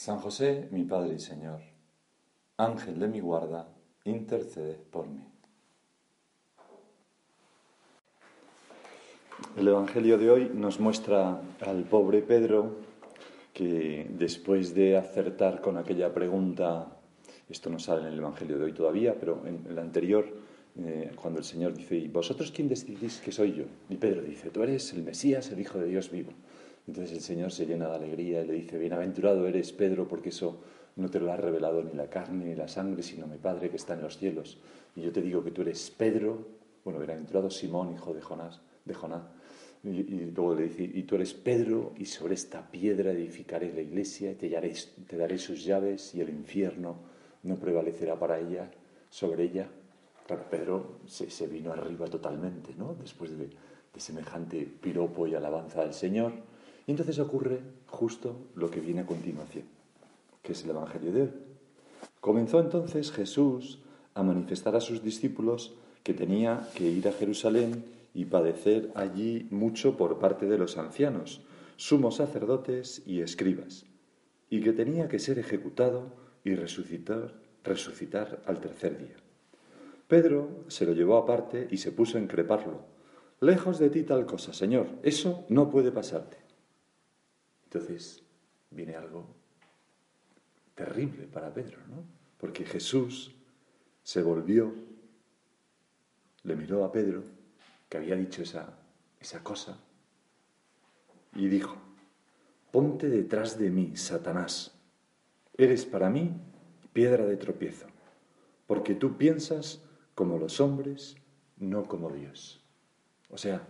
San José, mi Padre y Señor, Ángel de mi guarda, intercede por mí. El Evangelio de hoy nos muestra al pobre Pedro que después de acertar con aquella pregunta, esto no sale en el Evangelio de hoy todavía, pero en el anterior, eh, cuando el Señor dice, ¿y vosotros quién decidís que soy yo? Y Pedro dice, tú eres el Mesías, el Hijo de Dios vivo. Entonces el Señor se llena de alegría y le dice, bienaventurado eres Pedro, porque eso no te lo ha revelado ni la carne ni la sangre, sino mi Padre que está en los cielos. Y yo te digo que tú eres Pedro, bueno, bienaventurado Simón, hijo de Jonás, de Jonás. Y, luego le dice, y tú eres Pedro, y sobre esta piedra edificaré la iglesia, daré, te daré sus llaves, y el infierno no prevalecerá para ella, sobre ella. Claro, Pedro se, vino arriba totalmente, ¿no? Después de, de semejante piropo y alabanza al Señor. Y entonces ocurre justo lo que viene a continuación, que es el Evangelio de hoy. Comenzó entonces Jesús a manifestar a sus discípulos que tenía que ir a Jerusalén y padecer allí mucho por parte de los ancianos, sumos sacerdotes y escribas, y que tenía que ser ejecutado y resucitar, resucitar al tercer día. Pedro se lo llevó aparte y se puso a increparlo. Lejos de ti tal cosa, Señor, eso no puede pasarte. Entonces viene algo terrible para Pedro, ¿no? Porque Jesús se volvió, le miró a Pedro, que había dicho esa, esa cosa, y dijo, ponte detrás de mí, Satanás, eres para mí piedra de tropiezo, porque tú piensas como los hombres, no como Dios. O sea,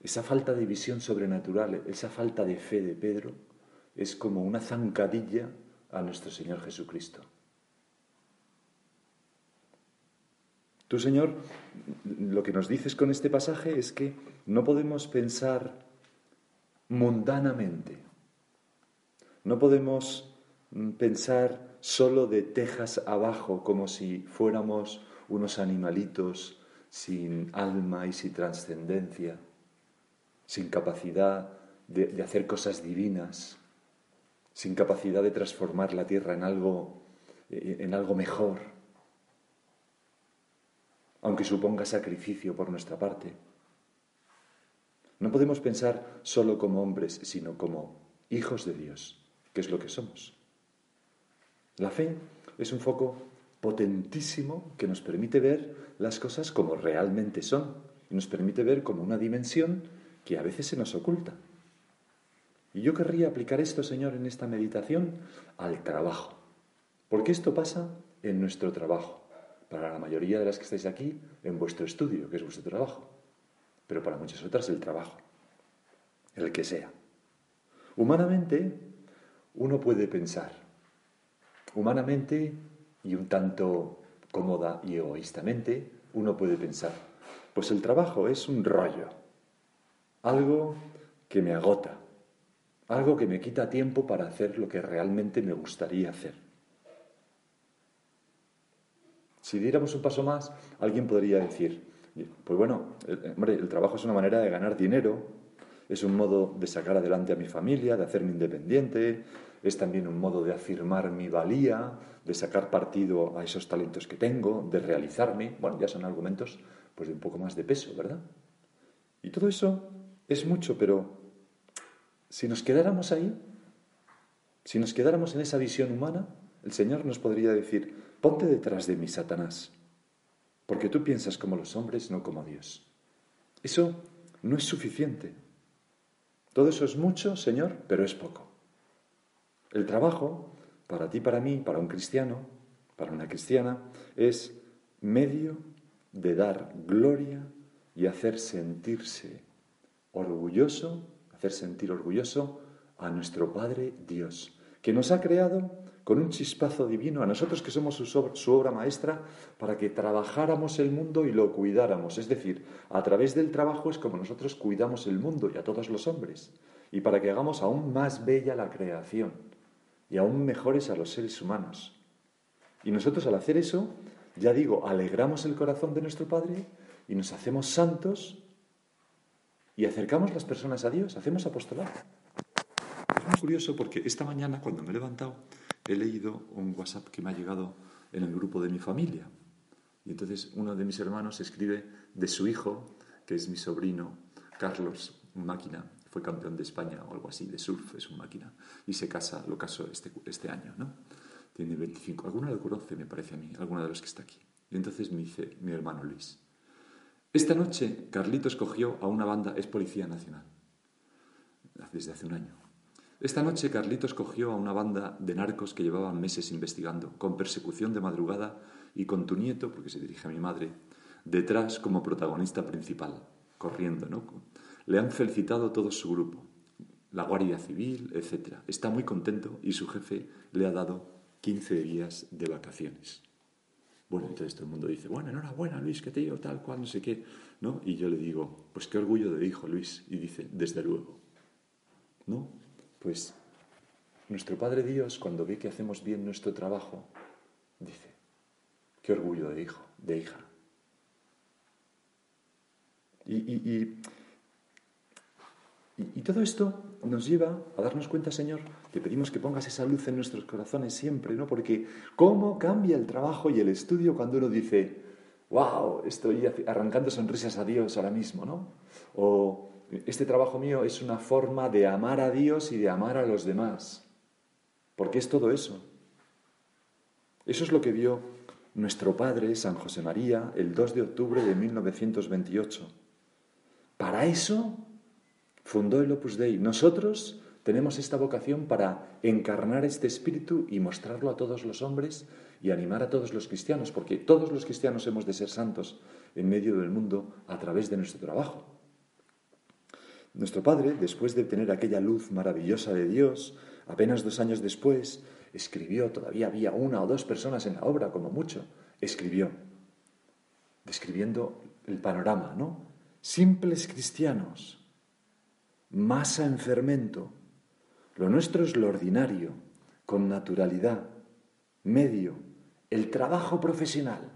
esa falta de visión sobrenatural, esa falta de fe de Pedro, es como una zancadilla a nuestro Señor Jesucristo. Tú, Señor, lo que nos dices con este pasaje es que no podemos pensar mundanamente, no podemos pensar solo de tejas abajo como si fuéramos unos animalitos sin alma y sin trascendencia sin capacidad de, hacer cosas divinas, sin capacidad de transformar la tierra en algo, eh, en algo mejor, aunque suponga sacrificio por nuestra parte. No podemos pensar solo como hombres, sino como hijos de Dios, que es lo que somos. La fe es un foco potentísimo que nos permite ver las cosas como realmente son y nos permite ver como una dimensión que a veces se nos oculta. Y yo querría aplicar esto, Señor, en esta meditación al trabajo. Porque esto pasa en nuestro trabajo. Para la mayoría de las que estáis aquí, en vuestro estudio, que es vuestro trabajo. Pero para muchas otras, el trabajo. El que sea. Humanamente, uno puede pensar. Humanamente y un tanto cómoda y egoístamente, uno puede pensar. Pues el trabajo es un rollo algo que me agota, algo que me quita tiempo para hacer lo que realmente me gustaría hacer. Si diéramos un paso más, alguien podría decir, pues bueno, el, hombre, el trabajo es una manera de ganar dinero, es un modo de sacar adelante a mi familia, de hacerme independiente, es también un modo de afirmar mi valía, de sacar partido a esos talentos que tengo, de realizarme. Bueno, ya son argumentos pues de un poco más de peso, ¿verdad? Y todo eso es mucho, pero si nos quedáramos ahí, si nos quedáramos en esa visión humana, el Señor nos podría decir, ponte detrás de mí, Satanás, porque tú piensas como los hombres, no como Dios. Eso no es suficiente. Todo eso es mucho, Señor, pero es poco. El trabajo, para ti, para mí, para un cristiano, para una cristiana, es medio de dar gloria y hacer sentirse orgulloso, hacer sentir orgulloso a nuestro Padre Dios, que nos ha creado con un chispazo divino a nosotros que somos su, obra maestra para que trabajáramos el mundo y lo cuidáramos. Es decir, a través del trabajo es como nosotros cuidamos el mundo y a todos los hombres. Y para que hagamos aún más bella la creación y aún mejores a los seres humanos. Y nosotros al hacer eso, ya digo, alegramos el corazón de nuestro Padre y nos hacemos santos y acercamos las personas a Dios, hacemos apostolado. Es muy curioso porque esta mañana cuando me he levantado he leído un WhatsApp que me ha llegado en el grupo de mi familia. Y entonces uno de mis hermanos escribe de su hijo, que es mi sobrino Carlos, máquina, fue campeón de España o algo así, de surf, es un máquina, y se casa, lo casó este, este año, ¿no? Tiene 25, alguno lo conoce, me parece a mí, alguno de los que está aquí. Y entonces me dice mi hermano Luis, esta noche Carlitos cogió a una banda, es Policía Nacional, desde hace un año, esta noche Carlitos cogió a una banda de narcos que llevaban meses investigando, con persecución de madrugada y con tu nieto, porque se dirige a mi madre, detrás como protagonista principal, corriendo, ¿no? Le han felicitado todo su grupo, la Guardia Civil, etc. Está muy contento y su jefe le ha dado 15 días de vacaciones. Bueno, entonces todo el mundo dice, bueno, enhorabuena Luis, te digo tal cual, no sé qué, ¿no? Y yo le digo, pues qué orgullo de hijo Luis. Y dice, desde luego, ¿no? Pues nuestro Padre Dios, cuando ve que hacemos bien nuestro trabajo, dice, qué orgullo de hijo, de hija. Y, todo esto nos lleva a darnos cuenta, Señor, que pedimos que pongas esa luz en nuestros corazones siempre, ¿no? Porque cómo cambia el trabajo y el estudio cuando uno dice, wow, estoy arrancando sonrisas a Dios ahora mismo, ¿no? O este trabajo mío es una forma de amar a Dios y de amar a los demás. Porque es todo eso. Eso es lo que vio nuestro padre, San José María, el 2 de octubre de 1928. Para eso fundó el Opus Dei. Nosotros tenemos esta vocación para encarnar este espíritu y mostrarlo a todos los hombres y animar a todos los cristianos, porque todos los cristianos hemos de ser santos en medio del mundo a través de nuestro trabajo. Nuestro padre, después de tener aquella luz maravillosa de Dios, apenas dos años después, escribió, todavía había una o dos personas en la obra, como mucho, escribió, describiendo el panorama, ¿no? Simples cristianos, masa en fermento, lo nuestro es lo ordinario, con naturalidad, medio, el trabajo profesional.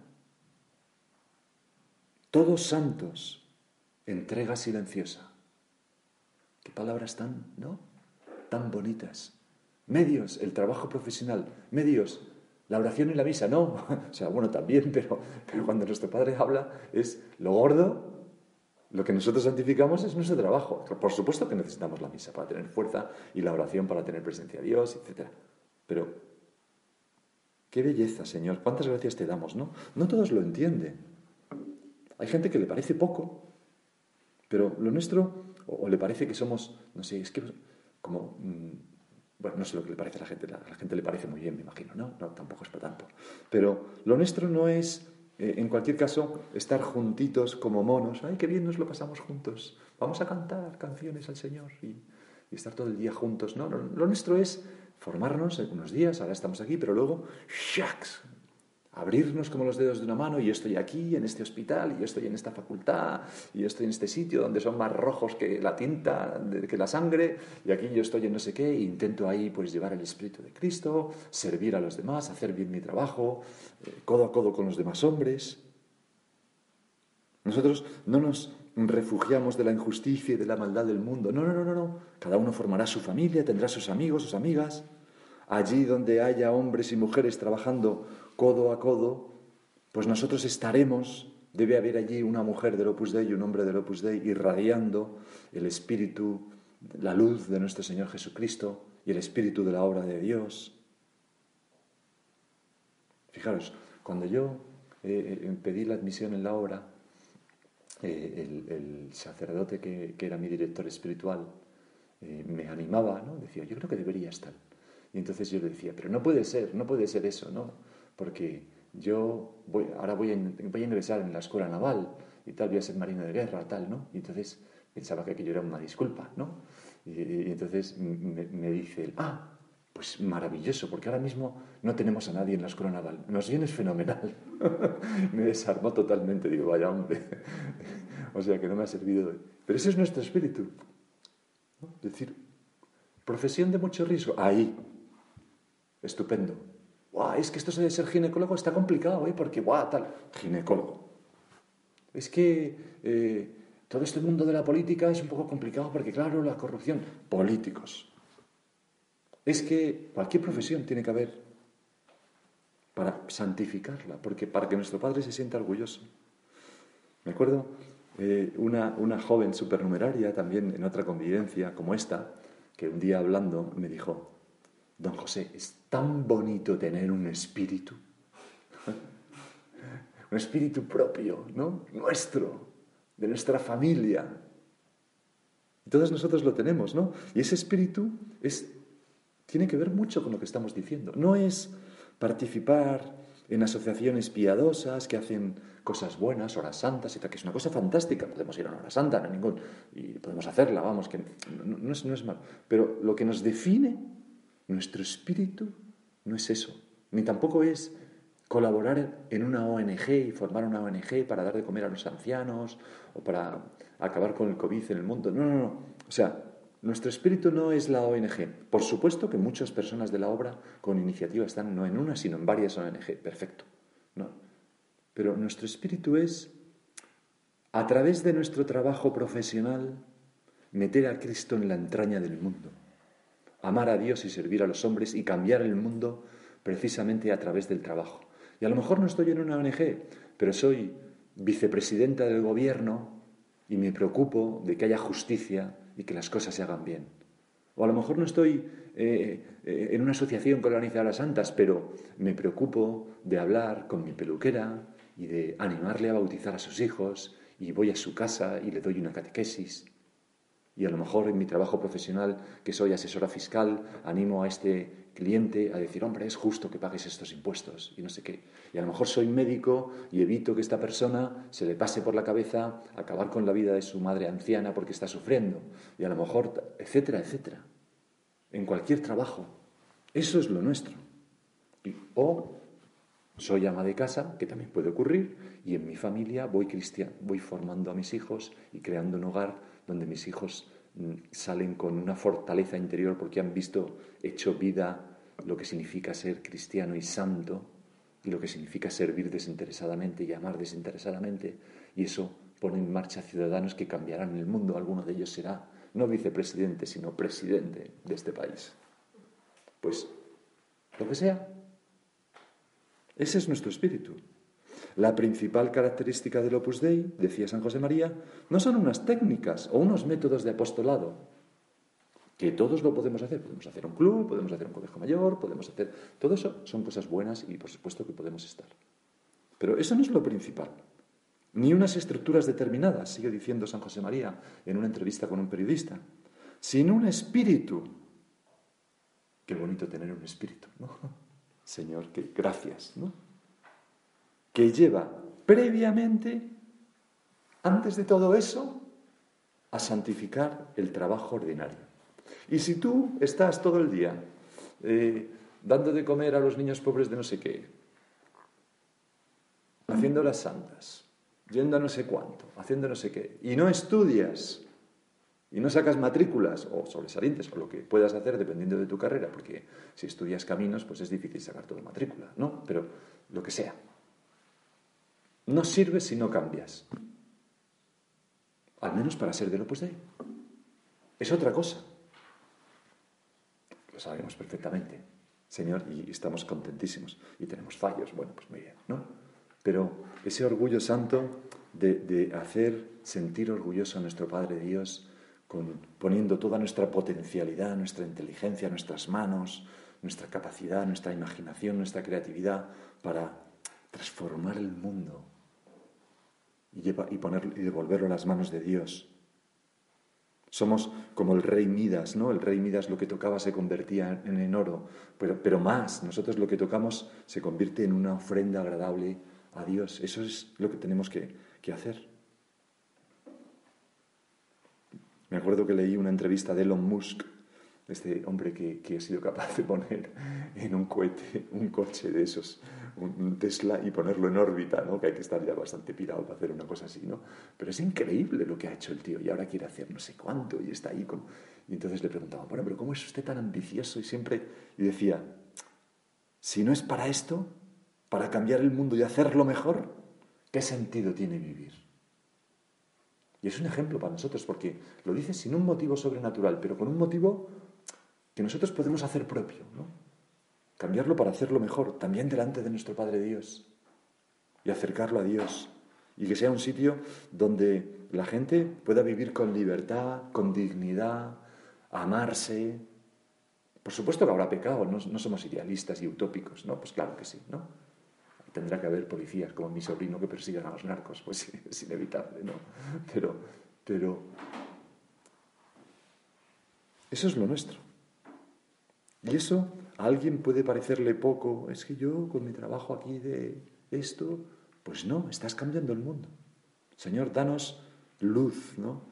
Todos santos, entrega silenciosa. Qué palabras tan, ¿no? Tan bonitas. Medios, el trabajo profesional. Medios, la oración y la misa, no. O sea, bueno, también, pero, pero cuando nuestro Padre habla es lo gordo, lo que nosotros santificamos es nuestro trabajo. Por supuesto que necesitamos la misa para tener fuerza y la oración para tener presencia de Dios, etc. Pero, qué belleza, Señor. Cuántas gracias te damos, ¿no? No todos lo entienden. Hay gente que le parece poco, pero lo nuestro o, le parece que somos, no sé, es que como, mm, bueno, no sé lo que le parece a la gente, a la gente le parece muy bien, me imagino, ¿no? No, tampoco es para tanto. Pero lo nuestro no es, eh, en cualquier caso, estar juntitos como monos, ay, qué bien nos lo pasamos juntos, vamos a cantar canciones al Señor y, estar todo el día juntos, no, lo, nuestro es formarnos en unos días, ahora estamos aquí, pero luego, ¡shaks! Abrirnos como los dedos de una mano y yo estoy aquí en este hospital y yo estoy en esta facultad y yo estoy en este sitio donde son más rojos que la tinta, que la sangre y aquí yo estoy en no sé qué e intento ahí pues llevar el espíritu de Cristo, servir a los demás, hacer bien mi trabajo, eh, codo a codo con los demás hombres. Nosotros no nos refugiamos de la injusticia y de la maldad del mundo. No, no, no, no, no. Cada uno formará su familia, tendrá sus amigos, sus amigas. Allí donde haya hombres y mujeres trabajando codo a codo, pues nosotros estaremos, debe haber allí una mujer del Opus Dei y un hombre del Opus Dei irradiando el espíritu la luz de nuestro Señor Jesucristo y el espíritu de la obra de Dios. Fijaros, cuando yo eh, eh, pedí la admisión en la obra, eh, el, sacerdote que, era mi director espiritual me animaba, ¿no? Decía, yo creo que debería estar. Y entonces yo le decía, pero no puede ser, no puede ser eso, ¿no? Porque yo ahora voy a, ingresar en la escuela naval y tal, voy a ser marino de guerra, tal, ¿no? Y entonces pensaba que aquello era una disculpa, ¿no? Y, entonces me, dice él, ah, pues maravilloso, porque ahora mismo no tenemos a nadie en la escuela naval. Nos viene fenomenal. me desarmó totalmente, digo, vaya hombre. o sea que no me ha servido. Pero ese es nuestro espíritu. Es decir, profesión de mucho riesgo. Ahí. Estupendo. Es que esto de ser ginecólogo está complicado, ¿eh? Porque, guau, tal. Ginecólogo. Es que eh, todo este mundo de la política es un poco complicado porque, claro, la corrupción, políticos. Es que cualquier profesión tiene que haber para santificarla, porque para que nuestro Padre se sienta orgulloso. Me acuerdo eh, una, una joven supernumeraria también en otra convivencia como esta, que un día hablando me dijo, don José, es tan bonito tener un espíritu, un espíritu propio, ¿no? Nuestro, de nuestra familia. todos nosotros lo tenemos, ¿no? Y ese espíritu es, tiene que ver mucho con lo que estamos diciendo. No es participar en asociaciones piadosas que hacen cosas buenas, horas santas y tal, que es una cosa fantástica. Podemos ir a una hora santa, no hay y podemos hacerla, vamos, que no, es, no es malo. Pero lo que nos define, nuestro espíritu, no es eso. Ni tampoco es colaborar en una ONG y formar una ONG para dar de comer a los ancianos o para acabar con el COVID en el mundo. No, no, no. O sea, nuestro espíritu no es la ONG. Por supuesto que muchas personas de la obra con iniciativa están no en una, sino en varias ONG. Perfecto. No. Pero nuestro espíritu es, a través de nuestro trabajo profesional, meter a Cristo en la entraña del mundo. Amar a Dios y servir a los hombres y cambiar el mundo precisamente a través del trabajo. Y a lo mejor no estoy en una ONG, pero soy vicepresidenta del gobierno y me preocupo de que haya justicia y que las cosas se hagan bien. O a lo mejor no estoy eh, eh, en una asociación que organiza a las santas, pero me preocupo de hablar con mi peluquera y de animarle a bautizar a sus hijos y voy a su casa y le doy una catequesis. Y a lo mejor en mi trabajo profesional, que soy asesora fiscal, animo a este cliente a decir, hombre, es justo que pagues estos impuestos y no sé qué. Y a lo mejor soy médico y evito que esta persona se le pase por la cabeza acabar con la vida de su madre anciana porque está sufriendo. Y a lo mejor, etcétera, etcétera. En cualquier trabajo. Eso es lo nuestro. o soy ama de casa, que también puede ocurrir, y en mi familia voy voy formando a mis hijos y creando un hogar donde mis hijos Mm, salen con una fortaleza interior porque han visto hecho vida lo que significa ser cristiano y santo y lo que significa servir desinteresadamente y amar desinteresadamente y eso pone en marcha ciudadanos que cambiarán el mundo. Alguno de ellos será no vicepresidente, sino presidente de este país. Pues lo que sea. Ese es nuestro espíritu. La principal característica del Opus Dei, decía San José María, no son unas técnicas o unos métodos de apostolado, que todos lo podemos hacer. Podemos hacer un club, podemos hacer un colegio mayor, podemos hacer... Todo eso son cosas buenas y por supuesto que podemos estar. Pero eso no es lo principal. Ni unas estructuras determinadas, sigue diciendo San José María en una entrevista con un periodista, sino un espíritu. Qué bonito tener un espíritu, ¿no? Señor, que gracias, ¿no? Que lleva previamente, antes de todo eso, a santificar el trabajo ordinario. Y si tú estás todo el día eh, dando de comer a los niños pobres de no sé qué, haciendo las santas, yendo a no sé cuánto, haciendo no sé qué, y no estudias, y no sacas matrículas o sobresalientes o lo que puedas hacer dependiendo de tu carrera, porque si estudias caminos, pues es difícil sacar toda matrícula, ¿no? Pero lo que sea. No sirve si no cambias. Al menos para ser de lo Opus Dei. Es otra cosa. Lo sabemos perfectamente, Señor, y estamos contentísimos. Y tenemos fallos, bueno, pues muy bien, ¿no? Pero ese orgullo santo de, de hacer sentir orgulloso a nuestro Padre Dios poniendo toda nuestra potencialidad, nuestra inteligencia, nuestras manos, nuestra capacidad, nuestra imaginación, nuestra creatividad para transformar el mundo y, y, poner, y devolverlo a las manos de Dios. Somos como el rey Midas, ¿no? El rey Midas lo que tocaba se convertía en, en oro, pero, pero más, nosotros lo que tocamos se convierte en una ofrenda agradable a Dios. Eso es lo que tenemos que, que hacer. Me acuerdo que leí una entrevista de Elon Musk este hombre que, que, ha sido capaz de poner en un cohete un coche de esos, un Tesla, y ponerlo en órbita, ¿no? que hay que estar ya bastante pirado para hacer una cosa así, ¿no? Pero es increíble lo que ha hecho el tío y ahora quiere hacer no sé cuánto y está ahí con... Y entonces le preguntaba, bueno, pero ¿cómo es usted tan ambicioso? Y siempre, y decía, si no es para esto, para cambiar el mundo y hacerlo mejor, ¿qué sentido tiene vivir? Y es un ejemplo para nosotros, porque lo dice sin un motivo sobrenatural, pero con un motivo que nosotros podemos hacer propio, ¿no? Cambiarlo para hacerlo mejor, también delante de nuestro Padre Dios, y acercarlo a Dios, y que sea un sitio donde la gente pueda vivir con libertad, con dignidad, amarse. Por supuesto que habrá pecado, no, somos idealistas y utópicos, ¿no? Pues claro que sí, ¿no? Tendrá que haber policías como mi sobrino que persigan a los narcos, pues es inevitable, ¿no? Pero, pero eso es lo nuestro. Y eso a alguien puede parecerle poco. Es que yo con mi trabajo aquí de esto, pues no, estás cambiando el mundo. Señor, danos luz, ¿no?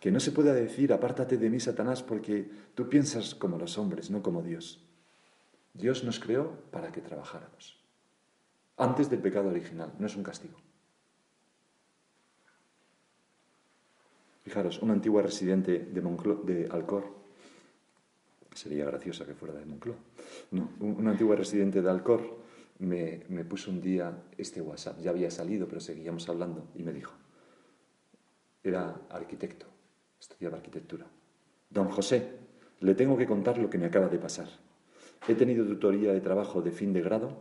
Que no se pueda decir, apártate de mí, Satanás, porque tú piensas como los hombres, no como Dios. Dios nos creó para que trabajáramos. Antes del pecado original, no es un castigo. Fijaros, una antigua residente de, de Alcor Sería graciosa que fuera de Moncloa. No, un, antiguo residente de Alcor me, me puso un día este WhatsApp. Ya había salido, pero seguíamos hablando y me dijo, era arquitecto, estudiaba arquitectura. Don José, le tengo que contar lo que me acaba de pasar. He tenido tutoría de trabajo de fin de grado,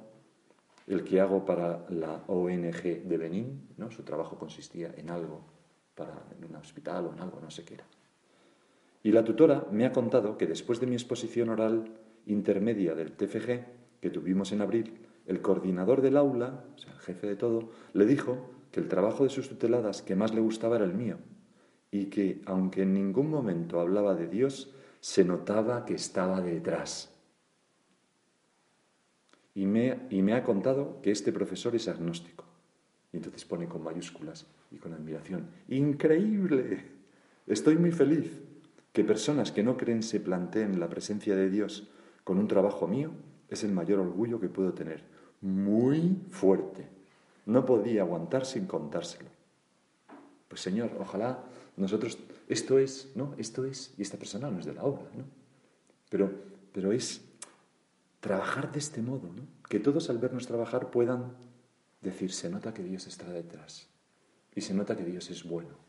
el que hago para la ONG de Benín, ¿no? su trabajo consistía en algo, para, en un hospital o en algo, no sé qué era. Y la tutora me ha contado que después de mi exposición oral intermedia del TFG, que tuvimos en abril, el coordinador del aula, o sea, el jefe de todo, le dijo que el trabajo de sus tuteladas que más le gustaba era el mío, y que, aunque en ningún momento hablaba de Dios, se notaba que estaba detrás. Y me, ha contado que este profesor es agnóstico. Y entonces pone con mayúsculas y con admiración, ¡increíble! Estoy muy feliz que personas que no creen se planteen la presencia de Dios con un trabajo mío es el mayor orgullo que puedo tener. Muy fuerte. No podía aguantar sin contárselo. Pues Señor, ojalá nosotros, esto es, ¿no? Esto es, y esta persona no es de la obra, ¿no? Pero, pero es trabajar de este modo, ¿no? Que todos al vernos trabajar puedan decir, se nota que Dios está detrás y se nota que Dios es bueno.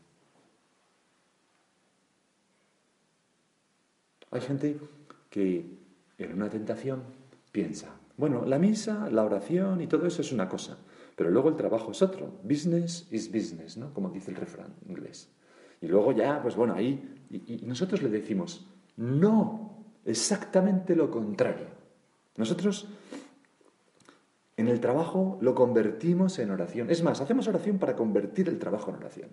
Hay gente que en una tentación piensa, bueno, la misa, la oración y todo eso es una cosa, pero luego el trabajo es otro. Business is business, ¿no? Como dice el refrán inglés. Y luego ya, pues bueno, ahí, y, nosotros le decimos, no, exactamente lo contrario. Nosotros en el trabajo lo convertimos en oración. Es más, hacemos oración para convertir el trabajo en oración.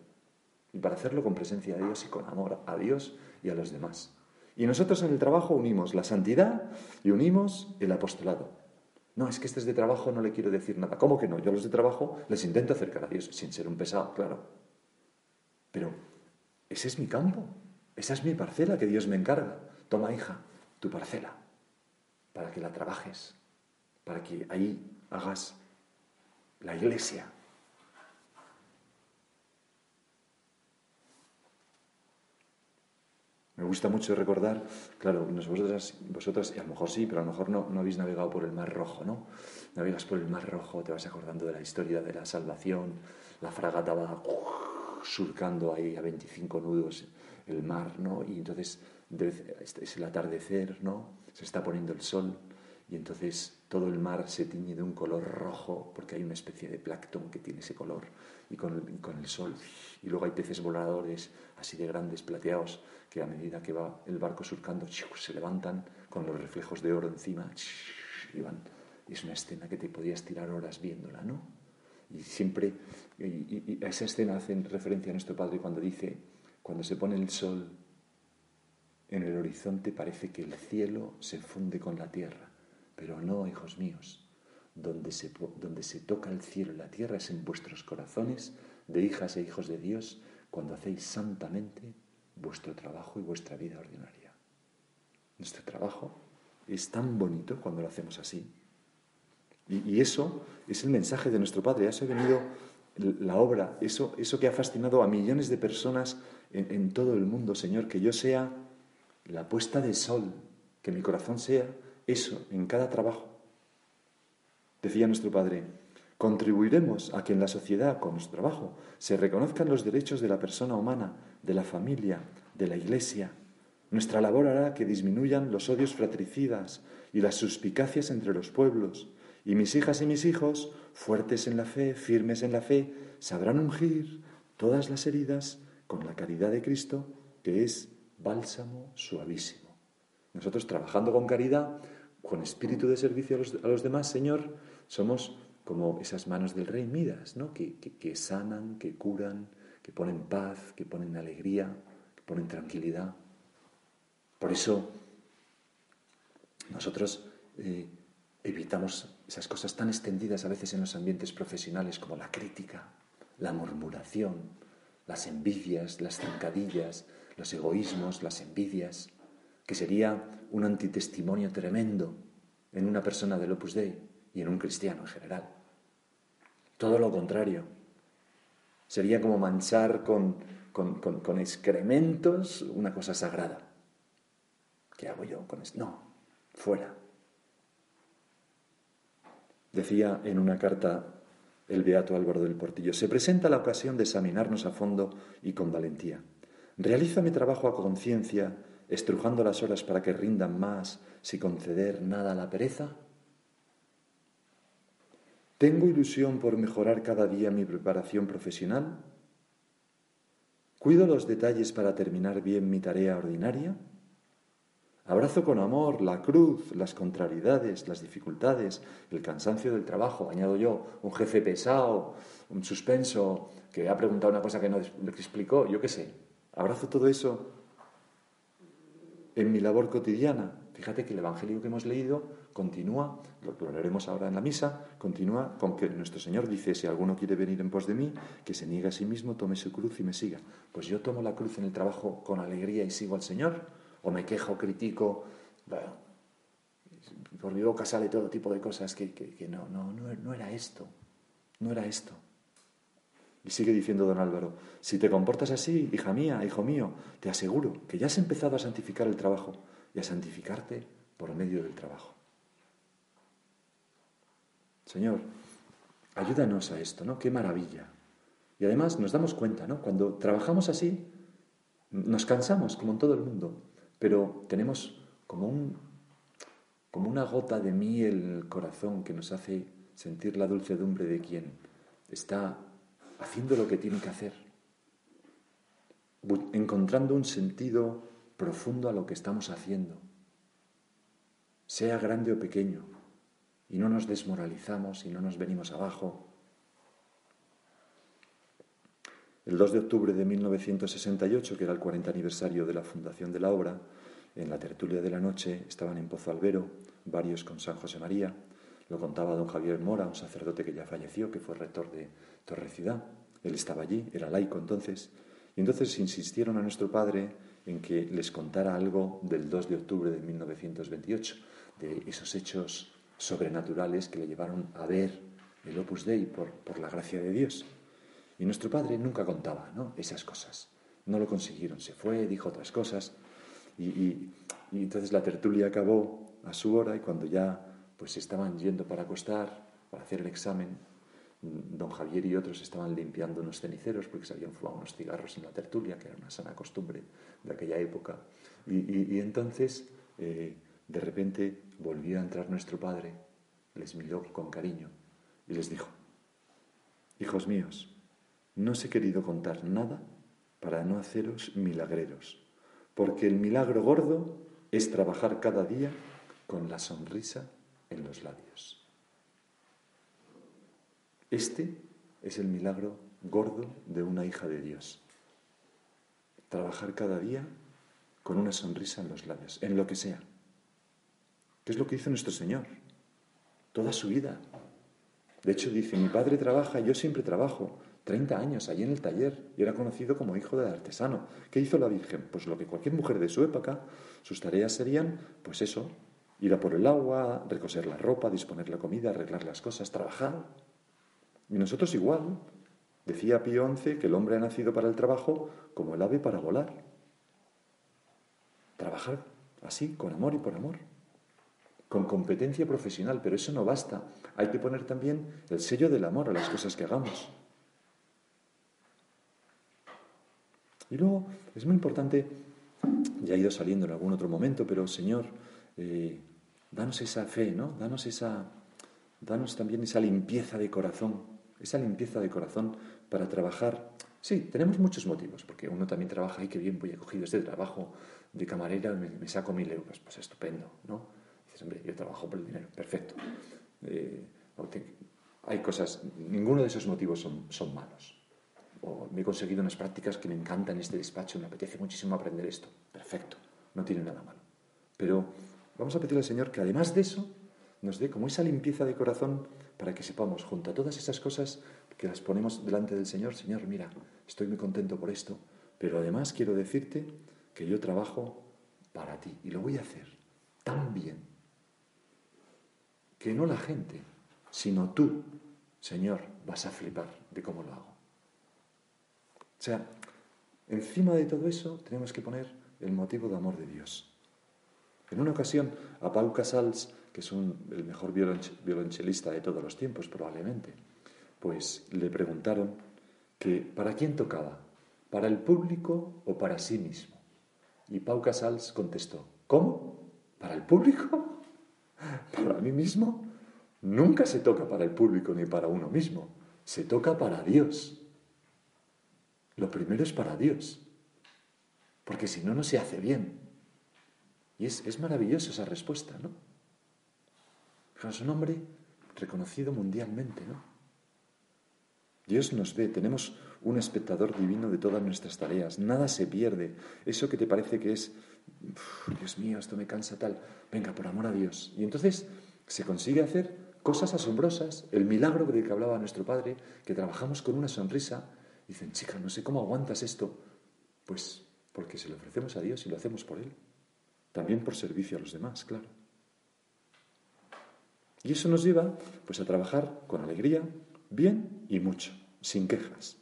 Y para hacerlo con presencia de Dios y con amor a Dios y a los demás. Y nosotros en el trabajo unimos la santidad y unimos el apostolado. No, es que este es de trabajo, no le quiero decir nada. ¿Cómo que no? Yo los de trabajo les intento acercar a Dios, sin ser un pesado, claro. Pero ese es mi campo, esa es mi parcela que Dios me encarga. Toma, hija, tu parcela, para que la trabajes, para que ahí hagas la iglesia, Me gusta mucho recordar, claro, vosotras, vosotras, y a lo mejor sí, pero a lo mejor no, no habéis navegado por el Mar Rojo, ¿no? Navegas por el Mar Rojo, te vas acordando de la historia de la salvación, la fragata va surcando ahí a 25 nudos el mar, ¿no? Y entonces es el atardecer, ¿no? Se está poniendo el sol y entonces todo el mar se tiñe de un color rojo porque hay una especie de plancton que tiene ese color y con el, con el sol. Y luego hay peces voladores así de grandes, plateados, que a medida que va el barco surcando, se levantan con los reflejos de oro encima y van. Es una escena que te podías tirar horas viéndola, ¿no? Y siempre, y, a esa escena hacen referencia a nuestro Padre cuando dice, cuando se pone el sol en el horizonte parece que el cielo se funde con la tierra, pero no, hijos míos, donde se, donde se toca el cielo y la tierra es en vuestros corazones de hijas e hijos de Dios cuando hacéis santamente vuestro trabajo y vuestra vida ordinaria. Nuestro trabajo es tan bonito cuando lo hacemos así. Y, eso es el mensaje de nuestro Padre. Eso ha venido la obra, eso, eso que ha fascinado a millones de personas en, en todo el mundo, Señor, que yo sea la puesta de sol, que mi corazón sea eso en cada trabajo. Decía nuestro Padre, Contribuiremos a que en la sociedad, con nuestro trabajo, se reconozcan los derechos de la persona humana, de la familia, de la Iglesia. Nuestra labor hará que disminuyan los odios fratricidas y las suspicacias entre los pueblos. Y mis hijas y mis hijos, fuertes en la fe, firmes en la fe, sabrán ungir todas las heridas con la caridad de Cristo, que es bálsamo suavísimo. Nosotros trabajando con caridad, con espíritu de servicio a los, a los demás, Señor, somos como esas manos del rey Midas, ¿no? que, sanan, que curan, que ponen paz, que ponen alegría, que ponen tranquilidad. Por eso nosotros eh, evitamos esas cosas tan extendidas a veces en los ambientes profesionales como la crítica, la murmuración, las envidias, las zancadillas, los egoísmos, las envidias, que sería un antitestimonio tremendo en una persona del Opus Dei y en un cristiano en general. Todo lo contrario. Sería como manchar con, con, excrementos una cosa sagrada. ¿Qué hago yo con esto? No, fuera. Decía en una carta el beato Álvaro del Portillo, se presenta la ocasión de examinarnos a fondo y con valentía. Realiza mi trabajo a conciencia, estrujando las horas para que rindan más, sin conceder nada a la pereza. ¿Tengo ilusión por mejorar cada día mi preparación profesional? ¿Cuido los detalles para terminar bien mi tarea ordinaria? Abrazo con amor la cruz, las contrariedades, las dificultades, el cansancio del trabajo. Añado yo, un jefe pesado, un suspenso que ha preguntado una cosa que no explicó, yo qué sé. Abrazo todo eso en mi labor cotidiana. Fíjate que el Evangelio que hemos leído continúa, lo leeremos ahora en la misa, continúa con que nuestro Señor dice, si alguno quiere venir en pos de mí, que se niegue a sí mismo, tome su cruz y me siga. Pues yo tomo la cruz en el trabajo con alegría y sigo al Señor, o me quejo, critico, bueno, por mi boca sale todo tipo de cosas que, que, no, no, no era esto, no era esto. Y sigue diciendo don Álvaro, si te comportas así, hija mía, hijo mío, te aseguro que ya has empezado a santificar el trabajo y a santificarte por medio del trabajo. Señor, ayúdanos a esto, ¿no? Qué maravilla. Y además nos damos cuenta, ¿no? Cuando trabajamos así, nos cansamos, como en todo el mundo, pero tenemos como, un, como una gota de miel el corazón que nos hace sentir la dulcedumbre de quien está haciendo lo que tiene que hacer, encontrando un sentido profundo a lo que estamos haciendo, sea grande o pequeño, y no nos desmoralizamos y no nos venimos abajo. El 2 de octubre de 1968, que era el 40 aniversario de la fundación de la obra, en la tertulia de la noche estaban en Pozo Albero varios con San José María, lo contaba don Javier Mora, un sacerdote que ya falleció, que fue rector de Torre Ciudad. Él estaba allí, era laico entonces, y entonces insistieron a nuestro padre en que les contara algo del 2 de octubre de 1928, de esos hechos sobrenaturales que le llevaron a ver el Opus Dei por, por la gracia de Dios. Y nuestro padre nunca contaba ¿no? esas cosas. No lo consiguieron, se fue, dijo otras cosas. Y, y, y entonces la tertulia acabó a su hora y cuando ya pues estaban yendo para acostar, para hacer el examen. Don Javier y otros estaban limpiando unos ceniceros porque se habían fumado unos cigarros en la tertulia, que era una sana costumbre de aquella época. Y, entonces, eh, de repente, volvió a entrar nuestro padre, les miró con cariño y les dijo, Hijos míos, no os he querido contar nada para no haceros milagreros, porque el milagro gordo es trabajar cada día con la sonrisa en los labios. Este es el milagro gordo de una hija de Dios. Trabajar cada día con una sonrisa en los labios, en lo que sea. ¿Qué es lo que hizo nuestro Señor? Toda su vida. De hecho, dice, mi padre trabaja, yo siempre trabajo. 30 años allí en el taller y era conocido como hijo del artesano. ¿Qué hizo la Virgen? Pues lo que cualquier mujer de su época, sus tareas serían, pues eso, ir a por el agua, recoser la ropa, disponer la comida, arreglar las cosas, trabajar. Y nosotros igual. Decía Pío XI que el hombre ha nacido para el trabajo como el ave para volar. Trabajar así, con amor y por amor. Con competencia profesional, pero eso no basta. Hay que poner también el sello del amor a las cosas que hagamos. Y luego es muy importante, ya ha ido saliendo en algún otro momento, pero Señor, eh, danos esa fe, ¿no? Danos esa, danos también esa limpieza de corazón, esa limpieza de corazón para trabajar. Sí, tenemos muchos motivos, porque uno también trabaja, ay, qué bien, voy a cogido este trabajo de camarera, me, saco mil euros, pues estupendo, ¿no? Dices, hombre, yo trabajo por el dinero, perfecto. Eh, hay cosas, ninguno de esos motivos son, son malos o me he conseguido unas prácticas que me encantan en este despacho, me apetece muchísimo aprender esto. Perfecto, no tiene nada malo. Pero vamos a pedirle al Señor que además de eso nos dé como esa limpieza de corazón para que sepamos, junto a todas esas cosas que las ponemos delante del Señor, Señor, mira, estoy muy contento por esto, pero además quiero decirte que yo trabajo para ti y lo voy a hacer tan bien que no la gente, sino tú, Señor, vas a flipar de cómo lo hago. O sea, encima de todo eso tenemos que poner el motivo de amor de Dios. En una ocasión, a Pau Casals, que es el mejor violonchelista de todos los tiempos probablemente, pues le preguntaron que para quién tocaba, para el público o para sí mismo. Y Pau Casals contestó, ¿cómo? ¿Para el público? ¿Para mí mismo? Nunca se toca para el público ni para uno mismo, se toca para Dios. Lo primero es para Dios, porque si no, no se hace bien. Y es, es maravillosa esa respuesta, ¿no? Es un hombre reconocido mundialmente, ¿no? Dios nos ve, tenemos un espectador divino de todas nuestras tareas, nada se pierde. Eso que te parece que es, Dios mío, esto me cansa tal, venga, por amor a Dios. Y entonces se consigue hacer cosas asombrosas, el milagro del que hablaba nuestro Padre, que trabajamos con una sonrisa Dicen, chica, no sé cómo aguantas esto. Pues porque se lo ofrecemos a Dios y lo hacemos por Él. También por servicio a los demás, claro. Y eso nos lleva pues a trabajar con alegría, bien y mucho, sin quejas.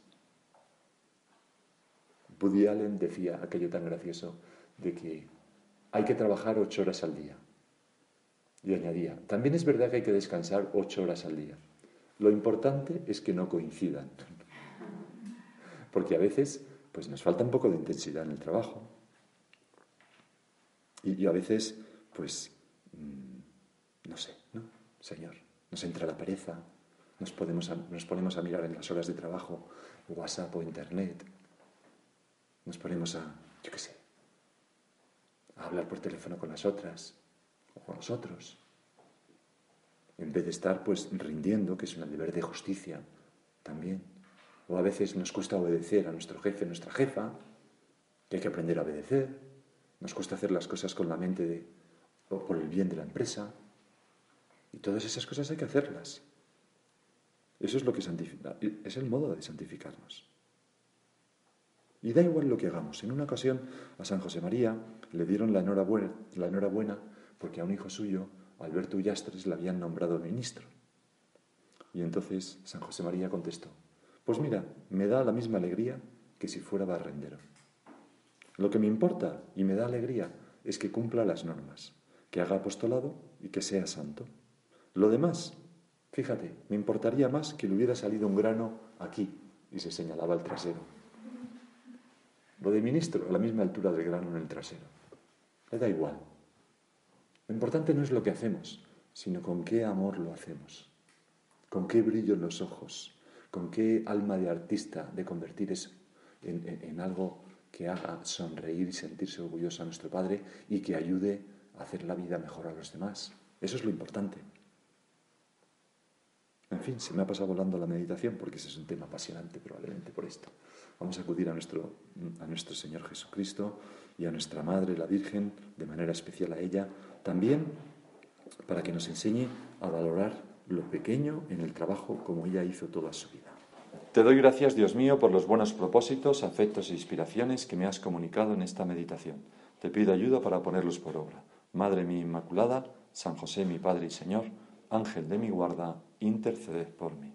Woody Allen decía aquello tan gracioso de que hay que trabajar ocho horas al día. Y añadía, también es verdad que hay que descansar ocho horas al día. Lo importante es que no coincidan porque a veces pues nos falta un poco de intensidad en el trabajo. Y, a veces, pues, mm, no sé, ¿no? Señor, nos entra la pereza, nos, nos ponemos a mirar en las horas de trabajo WhatsApp o Internet, nos ponemos a, yo qué sé, a hablar por teléfono con las otras o con los otros, en vez de estar pues rindiendo, que es un deber de justicia también. O a veces nos cuesta obedecer a nuestro jefe, nuestra jefa, que hay que aprender a obedecer. Nos cuesta hacer las cosas con la mente de, o por el bien de la empresa. Y todas esas cosas hay que hacerlas. Eso es lo que santifica, es el modo de santificarnos. Y da igual lo que hagamos. En una ocasión a San José María le dieron la enhorabuena, porque a un hijo suyo, Alberto Ullastres, le habían nombrado ministro. Y entonces San José María contestó, pues mira, me da la misma alegría que si fuera barrendero. Lo que me importa y me da alegría es que cumpla las normas, que haga apostolado y que sea santo. Lo demás, fíjate, me importaría más que le hubiera salido un grano aquí, y se señalaba el trasero. Lo de ministro, a la misma altura del grano en el trasero. Le da igual. Lo importante no es lo que hacemos, sino con qué amor lo hacemos, con qué brillo en los ojos, con qué alma de artista de convertir eso en, algo que haga sonreír y sentirse orgulloso a nuestro Padre y que ayude a hacer la vida mejor a los demás. Eso es lo importante. En fin, se me ha pasado volando la meditación porque ese es un tema apasionante probablemente por esto. Vamos a acudir a nuestro, a nuestro Señor Jesucristo y a nuestra Madre, la Virgen, de manera especial a ella, también para que nos enseñe a valorar lo pequeño en el trabajo como ella hizo toda su vida. Te doy gracias, Dios mío, por los buenos propósitos, afectos e inspiraciones que me has comunicado en esta meditación. Te pido ayuda para ponerlos por obra. Madre mía Inmaculada, San José mi Padre y Señor, Ángel de mi guarda, interceded por mí.